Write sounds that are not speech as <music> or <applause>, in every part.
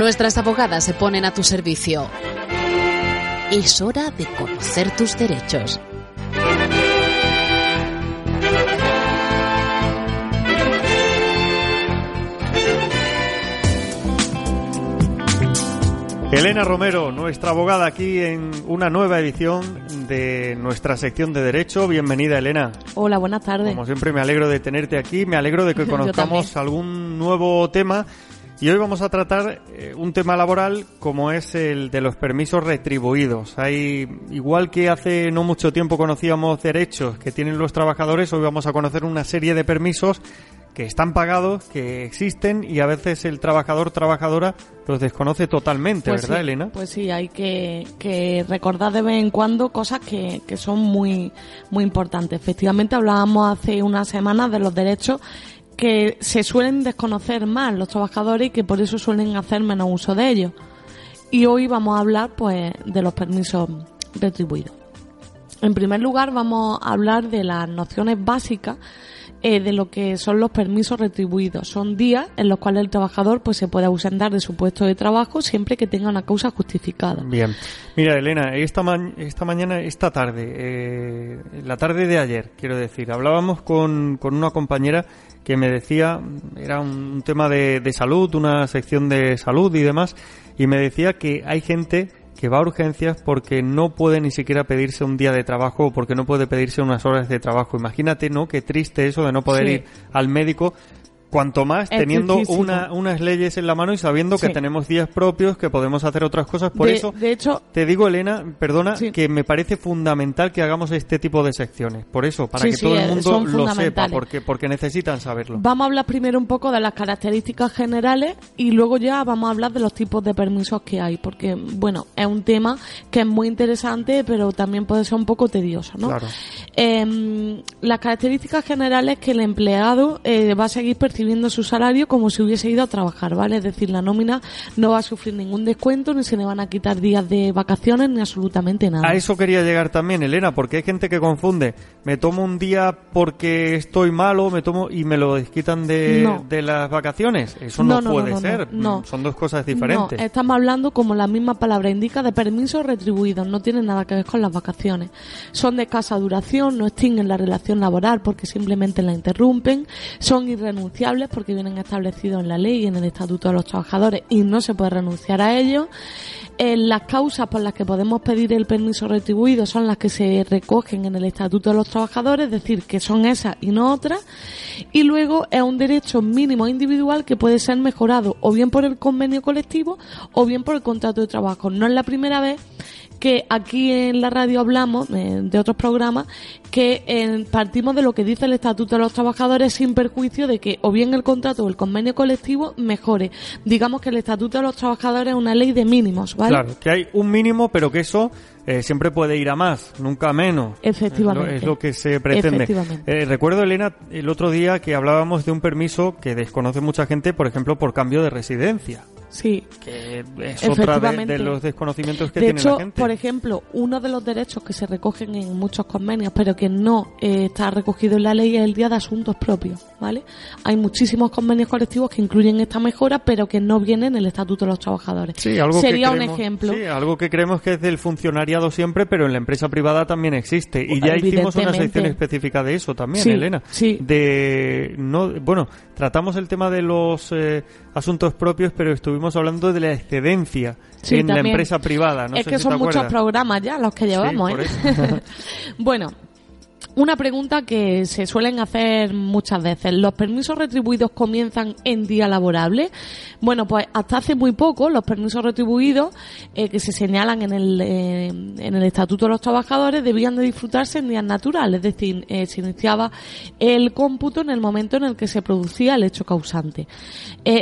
Nuestras abogadas se ponen a tu servicio. Es hora de conocer tus derechos. Elena Romero, nuestra abogada aquí en una nueva edición de nuestra sección de Derecho. Bienvenida, Elena. Hola, buenas tardes. Como siempre, me alegro de tenerte aquí, me alegro de que <laughs> conozcamos algún nuevo tema. Y hoy vamos a tratar eh, un tema laboral como es el de los permisos retribuidos. Hay, igual que hace no mucho tiempo conocíamos derechos que tienen los trabajadores, hoy vamos a conocer una serie de permisos que están pagados, que existen y a veces el trabajador trabajadora los desconoce totalmente, pues ¿verdad, Elena? Pues sí, hay que, que, recordar de vez en cuando cosas que, que son muy, muy importantes. Efectivamente, hablábamos hace unas semanas de los derechos que se suelen desconocer más los trabajadores y que por eso suelen hacer menos uso de ellos. Y hoy vamos a hablar pues de los permisos retribuidos. En primer lugar vamos a hablar de las nociones básicas eh, de lo que son los permisos retribuidos. Son días en los cuales el trabajador pues se puede ausentar de su puesto de trabajo siempre que tenga una causa justificada. Bien. Mira, Elena, esta, esta mañana, esta tarde, eh, la tarde de ayer, quiero decir, hablábamos con, con una compañera que me decía, era un tema de, de salud, una sección de salud y demás, y me decía que hay gente que va a urgencias porque no puede ni siquiera pedirse un día de trabajo o porque no puede pedirse unas horas de trabajo. Imagínate, ¿no? Qué triste eso de no poder ir al médico Cuanto más teniendo una, unas leyes en la mano y sabiendo que tenemos días propios, que podemos hacer otras cosas. Por eso, de hecho, te digo, Elena, perdona, que me parece fundamental que hagamos este tipo de secciones. Por eso, para que todo el eh, mundo lo sepa, porque, porque necesitan saberlo. Vamos a hablar primero un poco de las características generales y luego ya vamos a hablar de los tipos de permisos que hay, porque, bueno, es un tema que es muy interesante, pero también puede ser un poco tedioso, ¿no? Claro. Eh, las características generales que el empleado eh, va a seguir percibiendo su salario como si hubiese ido a trabajar, ¿vale? Es decir, la nómina no va a sufrir ningún descuento, ni se le van a quitar días de vacaciones, ni absolutamente nada. A eso quería llegar también, Elena, porque hay gente que confunde. Me tomo un día porque estoy malo, me tomo y me lo desquitan de, de las vacaciones. Eso no, puede ser. No. Son dos cosas diferentes. Estamos hablando, como la misma palabra indica, de permisos retribuidos. No tienen nada que ver con las vacaciones. Son de escasa duración, no extinguen la relación laboral porque simplemente la interrumpen, son irrenunciables porque vienen establecidos en la ley y en el Estatuto de los Trabajadores y no se puede renunciar a ellos. Eh, las causas por las que podemos pedir el permiso retribuido son las que se recogen en el Estatuto de los Trabajadores, es decir, que son esas y no otras. Y luego es un derecho mínimo individual que puede ser mejorado o bien por el convenio colectivo o bien por el contrato de trabajo. No es la primera vez que aquí en la radio hablamos eh, de otros programas que eh, partimos de lo que dice el Estatuto de los Trabajadores sin perjuicio de que o bien el contrato o el convenio colectivo mejore. Digamos que el Estatuto de los Trabajadores es una ley de mínimos, ¿vale? Claro, que hay un mínimo, pero que eso eh, siempre puede ir a más, nunca a menos. Efectivamente. Es lo, que se pretende. Eh, recuerdo, Elena, el otro día que hablábamos de un permiso que desconoce mucha gente, por ejemplo, por cambio de residencia. Sí. Que es otra de, los desconocimientos que tiene la gente. Por ejemplo, uno de los derechos que se recogen en muchos convenios, pero que no eh, está recogido en la ley, es el día de asuntos propios, ¿vale? Hay muchísimos convenios colectivos que incluyen esta mejora, pero que no vienen en el Estatuto de los Trabajadores. Sí, algo Sería un ejemplo. Sí, algo que creemos que es del funcionariado siempre, pero en la empresa privada también existe. Y ya hicimos una sección específica de eso también, Elena. Sí. De, no, bueno, tratamos el tema de los eh, asuntos propios, pero estuvimos hablando de la excedencia en la empresa privada. es que son muchos programas ya los que llevamos. ¿eh? <laughs> bueno, una pregunta que se suelen hacer muchas veces. ¿Los permisos retribuidos comienzan en día laborable? Bueno, pues hasta hace muy poco los permisos retribuidos eh, que se señalan en el, eh, en el Estatuto de los Trabajadores debían de disfrutarse en días naturales, es decir, eh, se iniciaba el cómputo en el momento en el que se producía el hecho causante.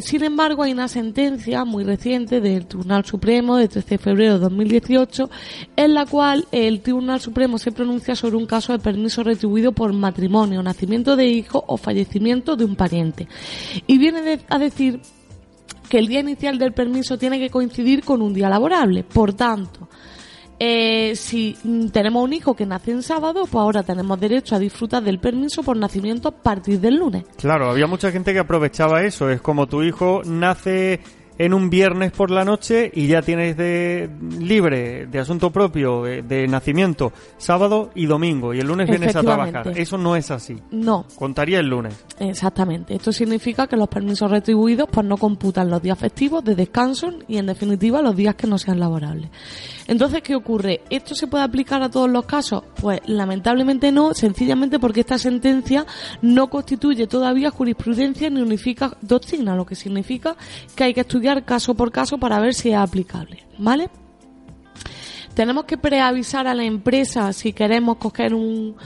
sin embargo, hay una sentencia muy reciente del Tribunal Supremo de 13 de febrero de 2018 en la cual el Tribunal Supremo se pronuncia sobre un caso de permiso retribuido por matrimonio, nacimiento de hijo o fallecimiento de un pariente. Y viene a decir que el día inicial del permiso tiene que coincidir con un día laborable. Por tanto, eh, si tenemos un hijo que nace en sábado, pues ahora tenemos derecho a disfrutar del permiso por nacimiento a partir del lunes. Claro, había mucha gente que aprovechaba eso. Es como tu hijo nace en un viernes por la noche y ya tienes de libre de asunto propio de, nacimiento sábado y domingo y el lunes vienes a trabajar. Eso no es así. No. Contaría el lunes. Exactamente. Esto significa que los permisos retribuidos pues no computan los días festivos de descanso y en definitiva los días que no sean laborables. Entonces, ¿qué ocurre? ¿Esto se puede aplicar a todos los casos? Pues lamentablemente no, sencillamente porque esta sentencia no constituye todavía jurisprudencia ni unifica doctrina, lo que significa que hay que estudiar caso por caso para ver si es aplicable, ¿vale? Tenemos que preavisar a la empresa si queremos coger un,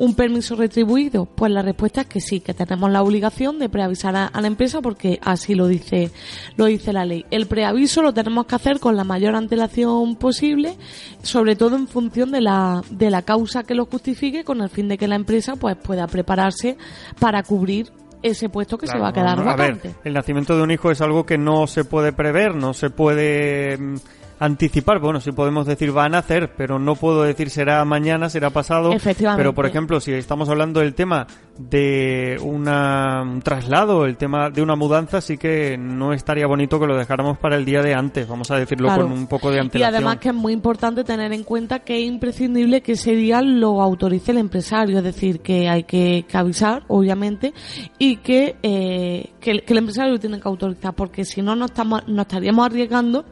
un permiso retribuido? Pues la respuesta es que sí, que tenemos la obligación de preavisar a, la empresa porque así lo dice, lo dice la ley. El preaviso lo tenemos que hacer con la mayor antelación posible, sobre todo en función de la, de la causa que lo justifique, con el fin de que la empresa pues pueda prepararse para cubrir ese puesto que se va a quedar vacante. el nacimiento de un hijo es algo que no se puede prever, no se puede mm, anticipar, bueno, si podemos decir van a hacer, pero no puedo decir será mañana, será pasado. Efectivamente. Pero, por ejemplo, si estamos hablando del tema de una, un traslado, el tema de una mudanza, sí que no estaría bonito que lo dejáramos para el día de antes, vamos a decirlo con un poco de antelación. Y además que es muy importante tener en cuenta que es imprescindible que ese día lo autorice el empresario, es decir, que hay que, avisar, obviamente, y que, eh, que, el, empresario lo tiene que autorizar, porque si no, nos, estamos, nos estaríamos arriesgando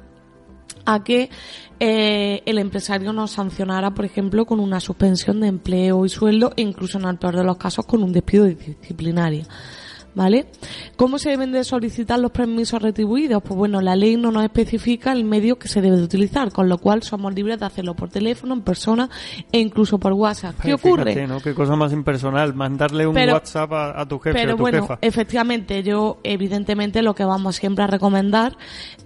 a que eh, el empresario nos sancionara, por ejemplo, con una suspensión de empleo y sueldo e incluso en el peor de los casos con un despido disciplinario. ¿Vale? ¿Cómo se deben de solicitar los permisos retribuidos? Pues bueno, la ley no nos especifica el medio que se debe de utilizar, con lo cual somos libres de hacerlo por teléfono, en persona e incluso por WhatsApp. ¿Qué ocurre? ¿no? Qué cosa más impersonal, mandarle un WhatsApp a, tu jefe pero o a tu bueno, efectivamente, yo evidentemente lo que vamos siempre a recomendar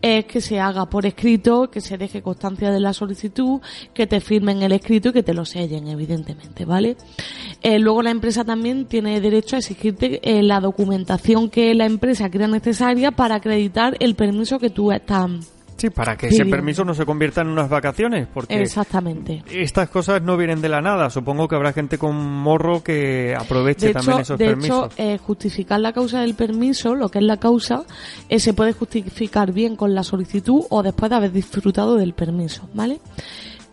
es que se haga por escrito, que se deje constancia de la solicitud, que te firmen el escrito y que te lo sellen, evidentemente, ¿vale? Eh, luego la empresa también tiene derecho a exigirte eh, la documentación que la empresa crea necesaria para acreditar el permiso que tú estás Sí, para que ese permiso no se convierta en unas vacaciones, porque Exactamente. estas cosas no vienen de la nada. Supongo que habrá gente con morro que aproveche también esos permisos. De hecho, justificar la causa del permiso, lo que es la causa, eh, se puede justificar bien con la solicitud o después de haber disfrutado del permiso, ¿vale?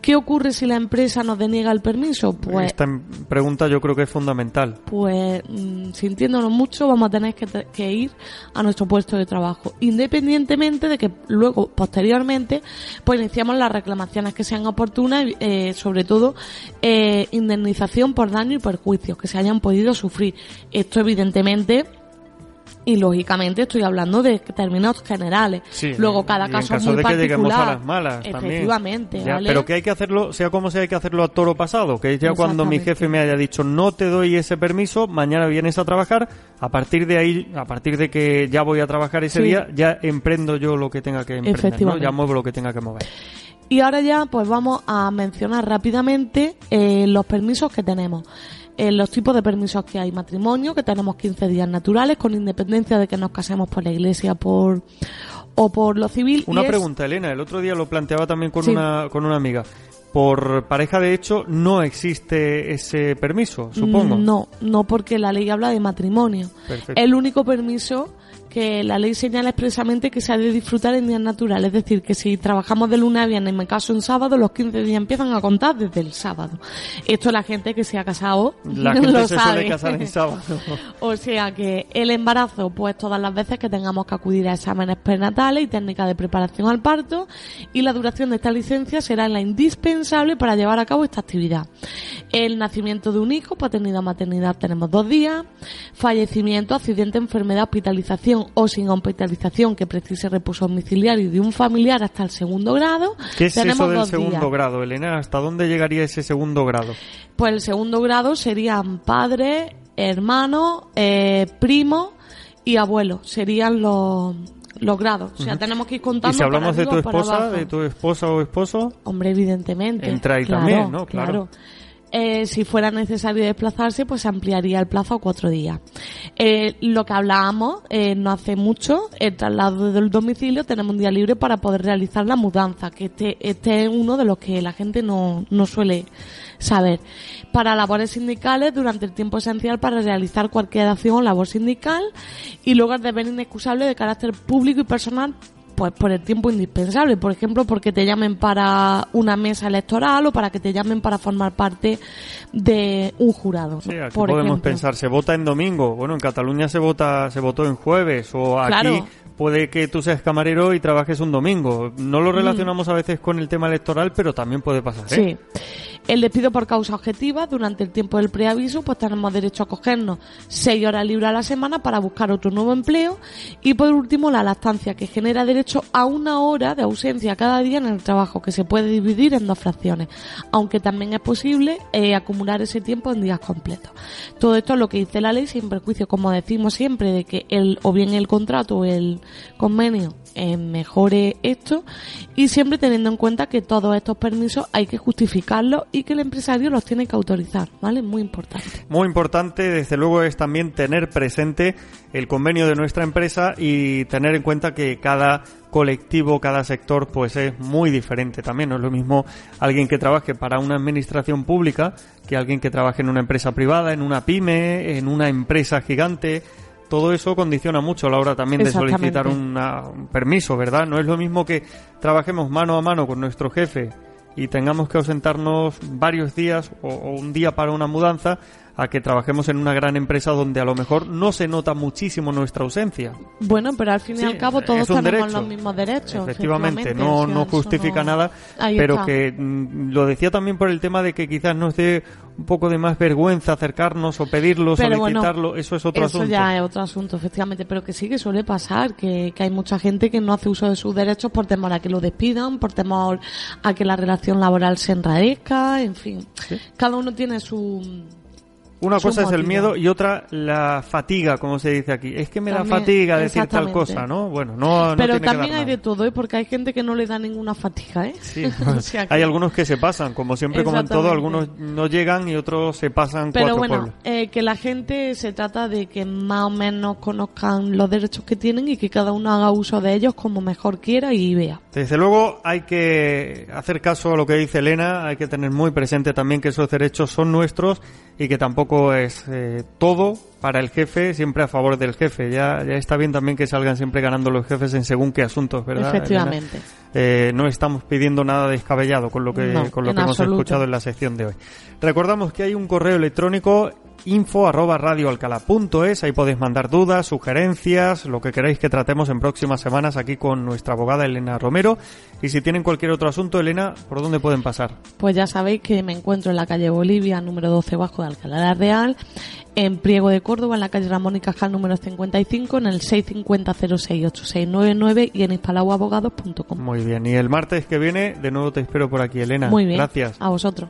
¿Qué ocurre si la empresa nos deniega el permiso? Pues esta pregunta yo creo que es fundamental. Pues mm, sintiéndonos mucho vamos a tener que, ir a nuestro puesto de trabajo, independientemente de que luego posteriormente pues iniciamos las reclamaciones que sean oportunas, eh, sobre todo eh, indemnización por daño y perjuicios que se hayan podido sufrir. Esto evidentemente y lógicamente estoy hablando de términos generales. Luego cada caso, es muy de particular. Que lleguemos a las malas Efectivamente, Pero que hay que hacerlo, sea como sea, hay que hacerlo a toro pasado, que ya cuando mi jefe me haya dicho no te doy ese permiso, mañana vienes a trabajar, a partir de ahí, a partir de que ya voy a trabajar ese día, ya emprendo yo lo que tenga que emprender, ya muevo lo que tenga que mover. Y ahora ya pues vamos a mencionar rápidamente eh, los permisos que tenemos los tipos de permisos que hay. Matrimonio, que tenemos 15 días naturales, con independencia de que nos casemos por la iglesia por o por lo civil. Una pregunta, Elena. El otro día lo planteaba también con, una, con una amiga. Por pareja de hecho no existe ese permiso, supongo. No, no porque la ley habla de matrimonio. El único permiso que la ley señala expresamente que se ha de disfrutar en días naturales. Es decir, que si trabajamos de lunes a viernes, me caso en sábado, los 15 días empiezan a contar desde el sábado. Esto la gente que se ha casado la <laughs> gente lo se sabe. Suele casar en sábado. <laughs> o sea que el embarazo, pues todas las veces que tengamos que acudir a exámenes prenatales y técnicas de preparación al parto y la duración de esta licencia será la indispensable para llevar a cabo esta actividad. El nacimiento de un hijo, paternidad, maternidad, tenemos dos días. Fallecimiento, accidente, enfermedad, hospitalización o sin hospitalización que precise reposo domiciliario de un familiar hasta el segundo grado. ¿Qué es eso del segundo grado, Elena? ¿Hasta dónde llegaría ese segundo grado? Pues el segundo grado serían padre, hermano, eh, primo y abuelo. Serían los los grados. O sea, tenemos que ir contando. ¿Y si hablamos de tu esposa, de tu esposa o esposo? Hombre, evidentemente. Entra ahí también, ¿no? claro. Eh, si fuera necesario desplazarse, pues ampliaría el plazo a cuatro días. Eh, lo que hablábamos eh, no hace mucho, el traslado del domicilio, tenemos un día libre para poder realizar la mudanza, que este, este es uno de los que la gente no, no suele saber. Para labores sindicales, durante el tiempo esencial para realizar cualquier acción o labor sindical, y luego el deber inexcusable de carácter público y personal pues por el tiempo indispensable, por ejemplo, porque te llamen para una mesa electoral o para que te llamen para formar parte de un jurado. Sí, aquí podemos pensar, se vota en domingo, bueno, en Cataluña se vota, se votó en jueves, o aquí puede que tú seas camarero y trabajes un domingo. No lo mm. relacionamos a veces con el tema electoral, pero también puede pasar. ¿eh? Sí. El despido por causa objetiva, durante el tiempo del preaviso, pues tenemos derecho a cogernos seis horas libres a la semana para buscar otro nuevo empleo. Y por último, la lactancia, que genera derecho a una hora de ausencia cada día en el trabajo, que se puede dividir en dos fracciones, aunque también es posible eh, acumular ese tiempo en días completos. Todo esto es lo que dice la ley, sin perjuicio, como decimos siempre, de que el, o bien el contrato o el convenio eh, mejore esto y siempre teniendo en cuenta que todos estos permisos hay que justificarlos y que el empresario los tiene que autorizar, ¿vale? Muy importante. Muy importante, desde luego, es también tener presente el convenio de nuestra empresa y tener en cuenta que cada colectivo, cada sector, pues es muy diferente también. No es lo mismo alguien que trabaje para una administración pública que alguien que trabaje en una empresa privada, en una pyme, en una empresa gigante todo eso condiciona mucho a la hora también de solicitar un permiso, ¿verdad? No es lo mismo que trabajemos mano a mano con nuestro jefe y tengamos que ausentarnos varios días o, un día para una mudanza a que trabajemos en una gran empresa donde a lo mejor no se nota muchísimo nuestra ausencia. Bueno, pero al fin y al cabo todos tenemos los mismos derechos. Efectivamente, no, no justifica nada, pero que mm, lo decía también por el tema de que quizás nos dé un poco de más vergüenza acercarnos o pedirlo, solicitarlo, eso es otro asunto. Eso ya es otro asunto, efectivamente, pero que sí que suele pasar, que, que hay mucha gente que no hace uso de sus derechos por temor a que lo despidan, por temor a que la relación laboral se enrarezca, en fin. Cada uno tiene su una cosa es el miedo y otra la fatiga, como se dice aquí. Es que me da fatiga decir tal cosa, ¿no? Bueno, no. Pero también hay de todo, ¿eh? Porque hay gente que no le da ninguna fatiga, ¿eh? Sí, <laughs> <laughs> hay algunos que se pasan, como siempre, como en todo, algunos no llegan y otros se pasan Pero bueno, eh, que la gente se trata de que más o menos conozcan los derechos que tienen y que cada uno haga uso de ellos como mejor quiera y vea. Desde luego hay que hacer caso a lo que dice Elena, hay que tener muy presente también que esos derechos son nuestros y que tampoco es eh, todo para el jefe, siempre a favor del jefe. Ya, ya está bien también que salgan siempre ganando los jefes en según qué asuntos, ¿verdad? Efectivamente. Eh, no estamos pidiendo nada descabellado con lo que, con lo que hemos escuchado en la sección de hoy. Recordamos que hay un correo electrónico info arroba radioalcalá.es. Ahí podéis mandar dudas, sugerencias, lo que queráis que tratemos en próximas semanas aquí con nuestra abogada Elena Romero. Y si tienen cualquier otro asunto, Elena, ¿por dónde pueden pasar? Pues ya sabéis que me encuentro en la calle Bolivia, número 12 bajo de Alcalá Real, en Priego de Córdoba, en la calle Ramón y Cajal, número 55, en el 650-068699 y en hispalauabogados.com. Muy bien, y el martes que viene, de nuevo te espero por aquí, Elena. Muy bien. Gracias. A vosotros.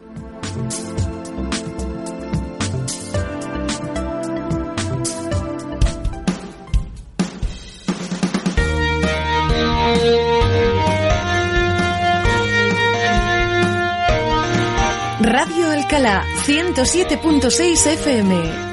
Radio Alcalá 107.6 FM